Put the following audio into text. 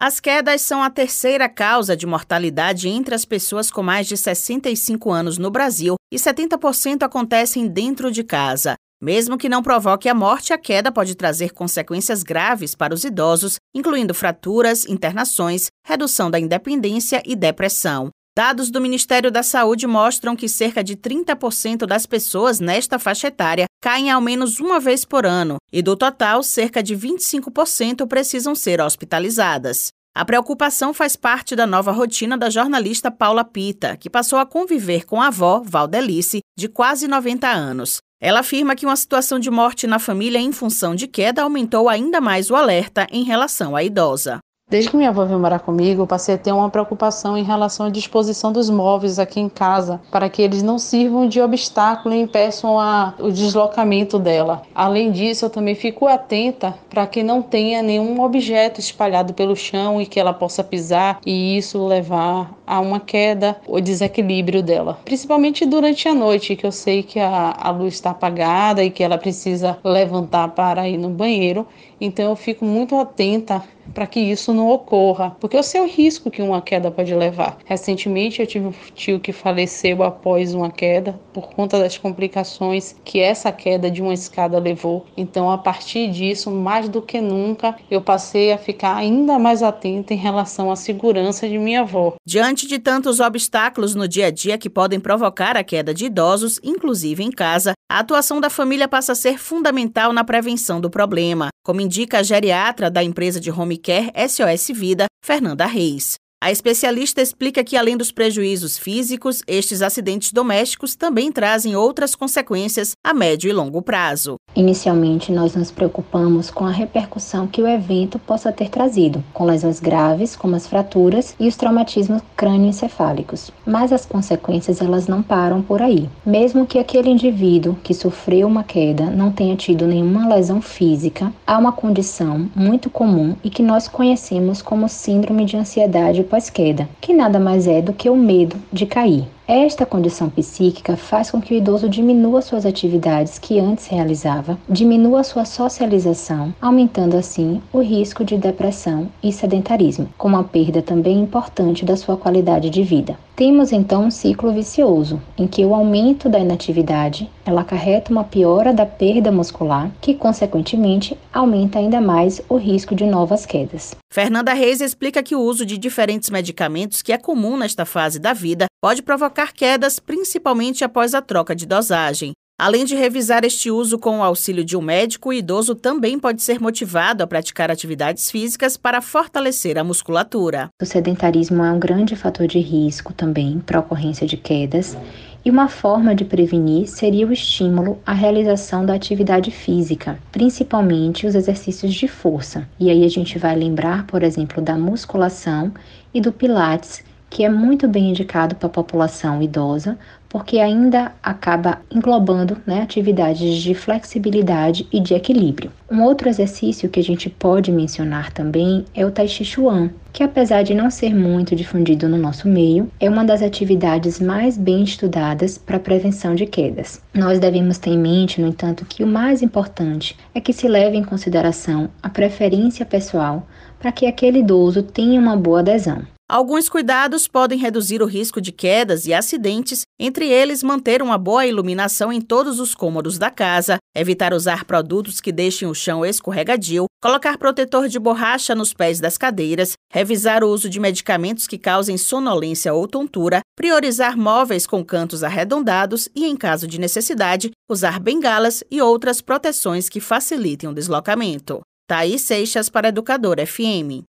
As quedas são a terceira causa de mortalidade entre as pessoas com mais de 65 anos no Brasil e 70% acontecem dentro de casa. Mesmo que não provoque a morte, a queda pode trazer consequências graves para os idosos, incluindo fraturas, internações, redução da independência e depressão. Dados do Ministério da Saúde mostram que cerca de 30% das pessoas nesta faixa etária caem ao menos uma vez por ano, e do total, cerca de 25% precisam ser hospitalizadas. A preocupação faz parte da nova rotina da jornalista Paula Pita, que passou a conviver com a avó, Valdelice, de quase 90 anos. Ela afirma que uma situação de morte na família em função de queda aumentou ainda mais o alerta em relação à idosa. Desde que minha avó veio morar comigo, eu passei a ter uma preocupação em relação à disposição dos móveis aqui em casa, para que eles não sirvam de obstáculo e impeçam a, o deslocamento dela. Além disso, eu também fico atenta para que não tenha nenhum objeto espalhado pelo chão e que ela possa pisar e isso levar a uma queda ou desequilíbrio dela. Principalmente durante a noite, que eu sei que a, a luz está apagada e que ela precisa levantar para ir no banheiro. Então eu fico muito atenta para que isso não ocorra, porque eu sei o risco que uma queda pode levar. Recentemente eu tive um tio que faleceu após uma queda por conta das complicações que essa queda de uma escada levou. Então, a partir disso, mais do que nunca, eu passei a ficar ainda mais atenta em relação à segurança de minha avó. Diante de tantos obstáculos no dia a dia que podem provocar a queda de idosos, inclusive em casa, a atuação da família passa a ser fundamental na prevenção do problema, como indica a geriatra da empresa de home care SOS Vida, Fernanda Reis. A especialista explica que, além dos prejuízos físicos, estes acidentes domésticos também trazem outras consequências a médio e longo prazo. Inicialmente, nós nos preocupamos com a repercussão que o evento possa ter trazido, com lesões graves, como as fraturas e os traumatismos crânioencefálicos. Mas as consequências elas não param por aí. Mesmo que aquele indivíduo que sofreu uma queda não tenha tido nenhuma lesão física, há uma condição muito comum e que nós conhecemos como síndrome de ansiedade pós-queda, que nada mais é do que o medo de cair. Esta condição psíquica faz com que o idoso diminua suas atividades que antes realizava, diminua sua socialização, aumentando assim o risco de depressão e sedentarismo, com uma perda também importante da sua qualidade de vida. Temos então um ciclo vicioso, em que o aumento da inatividade ela acarreta uma piora da perda muscular, que consequentemente aumenta ainda mais o risco de novas quedas. Fernanda Reis explica que o uso de diferentes medicamentos, que é comum nesta fase da vida, pode provocar quedas, principalmente após a troca de dosagem. Além de revisar este uso com o auxílio de um médico, o idoso também pode ser motivado a praticar atividades físicas para fortalecer a musculatura. O sedentarismo é um grande fator de risco também para a ocorrência de quedas. E uma forma de prevenir seria o estímulo à realização da atividade física, principalmente os exercícios de força. E aí a gente vai lembrar, por exemplo, da musculação e do pilates, que é muito bem indicado para a população idosa, porque ainda acaba englobando né, atividades de flexibilidade e de equilíbrio. Um outro exercício que a gente pode mencionar também é o Tai Chi Chuan, que apesar de não ser muito difundido no nosso meio, é uma das atividades mais bem estudadas para prevenção de quedas. Nós devemos ter em mente, no entanto, que o mais importante é que se leve em consideração a preferência pessoal para que aquele idoso tenha uma boa adesão. Alguns cuidados podem reduzir o risco de quedas e acidentes, entre eles manter uma boa iluminação em todos os cômodos da casa, evitar usar produtos que deixem o chão escorregadio, colocar protetor de borracha nos pés das cadeiras, revisar o uso de medicamentos que causem sonolência ou tontura, priorizar móveis com cantos arredondados e, em caso de necessidade, usar bengalas e outras proteções que facilitem o deslocamento. Thaís Seixas para Educador FM.